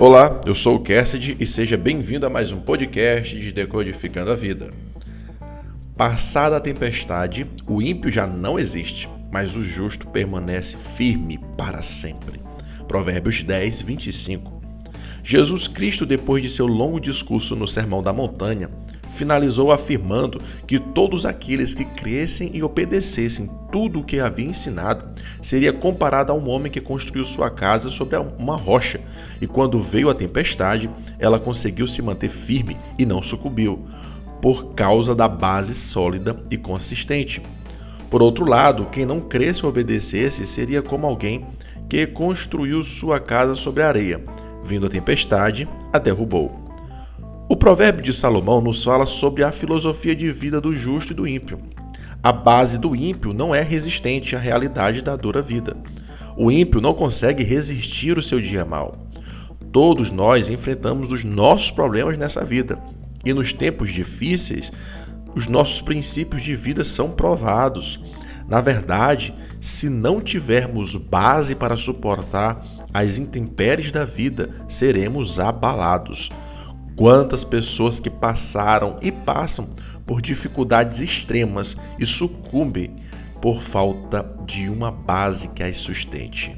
Olá, eu sou o Cassidy e seja bem-vindo a mais um podcast de Decodificando a Vida. Passada a tempestade, o ímpio já não existe, mas o justo permanece firme para sempre. Provérbios 10, 25. Jesus Cristo, depois de seu longo discurso no Sermão da Montanha, finalizou afirmando que todos aqueles que crescem e obedecessem tudo o que havia ensinado seria comparado a um homem que construiu sua casa sobre uma rocha e quando veio a tempestade, ela conseguiu se manter firme e não sucumbiu, por causa da base sólida e consistente. Por outro lado, quem não cresce ou obedecesse seria como alguém que construiu sua casa sobre areia. Vindo a tempestade, a derrubou. O provérbio de Salomão nos fala sobre a filosofia de vida do justo e do ímpio. A base do ímpio não é resistente à realidade da dura vida. O ímpio não consegue resistir o seu dia mal. Todos nós enfrentamos os nossos problemas nessa vida, e nos tempos difíceis, os nossos princípios de vida são provados. Na verdade, se não tivermos base para suportar as intempéries da vida, seremos abalados. Quantas pessoas que passaram e passam por dificuldades extremas e sucumbem por falta de uma base que as sustente.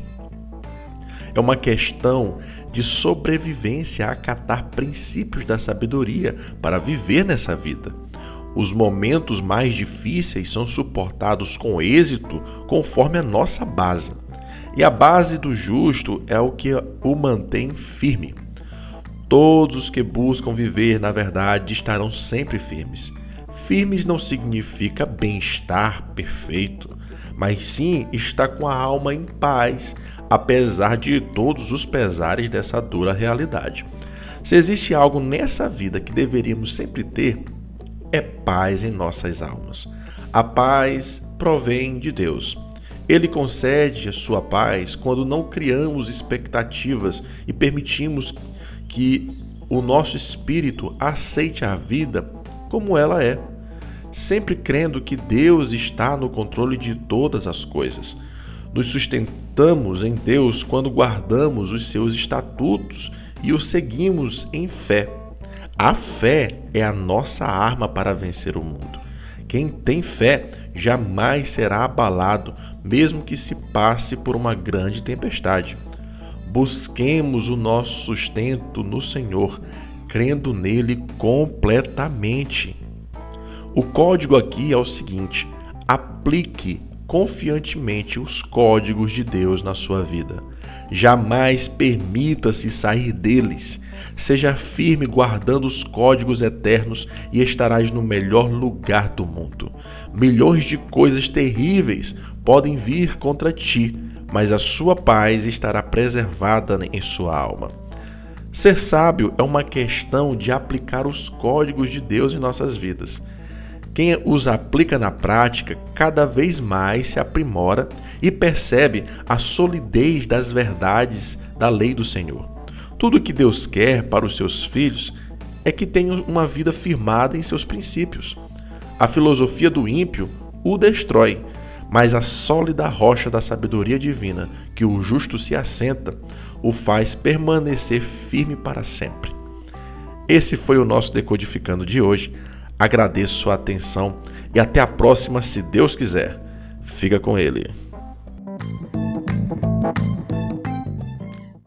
É uma questão de sobrevivência a acatar princípios da sabedoria para viver nessa vida. Os momentos mais difíceis são suportados com êxito conforme a nossa base. E a base do justo é o que o mantém firme. Todos os que buscam viver na verdade estarão sempre firmes. Firmes não significa bem-estar perfeito, mas sim estar com a alma em paz, apesar de todos os pesares dessa dura realidade. Se existe algo nessa vida que deveríamos sempre ter, é paz em nossas almas. A paz provém de Deus. Ele concede a sua paz quando não criamos expectativas e permitimos que o nosso espírito aceite a vida como ela é, sempre crendo que Deus está no controle de todas as coisas. Nos sustentamos em Deus quando guardamos os seus estatutos e o seguimos em fé. A fé é a nossa arma para vencer o mundo. Quem tem fé jamais será abalado, mesmo que se passe por uma grande tempestade. Busquemos o nosso sustento no Senhor, crendo nele completamente. O código aqui é o seguinte: aplique confiantemente os códigos de Deus na sua vida. Jamais permita-se sair deles. Seja firme guardando os códigos eternos e estarás no melhor lugar do mundo. Milhões de coisas terríveis podem vir contra ti, mas a sua paz estará preservada em sua alma. Ser sábio é uma questão de aplicar os códigos de Deus em nossas vidas. Quem os aplica na prática cada vez mais se aprimora e percebe a solidez das verdades da lei do Senhor. Tudo que Deus quer para os seus filhos é que tenham uma vida firmada em seus princípios. A filosofia do ímpio o destrói, mas a sólida rocha da sabedoria divina, que o justo se assenta, o faz permanecer firme para sempre. Esse foi o nosso Decodificando de hoje. Agradeço sua atenção e até a próxima, se Deus quiser. Fica com ele.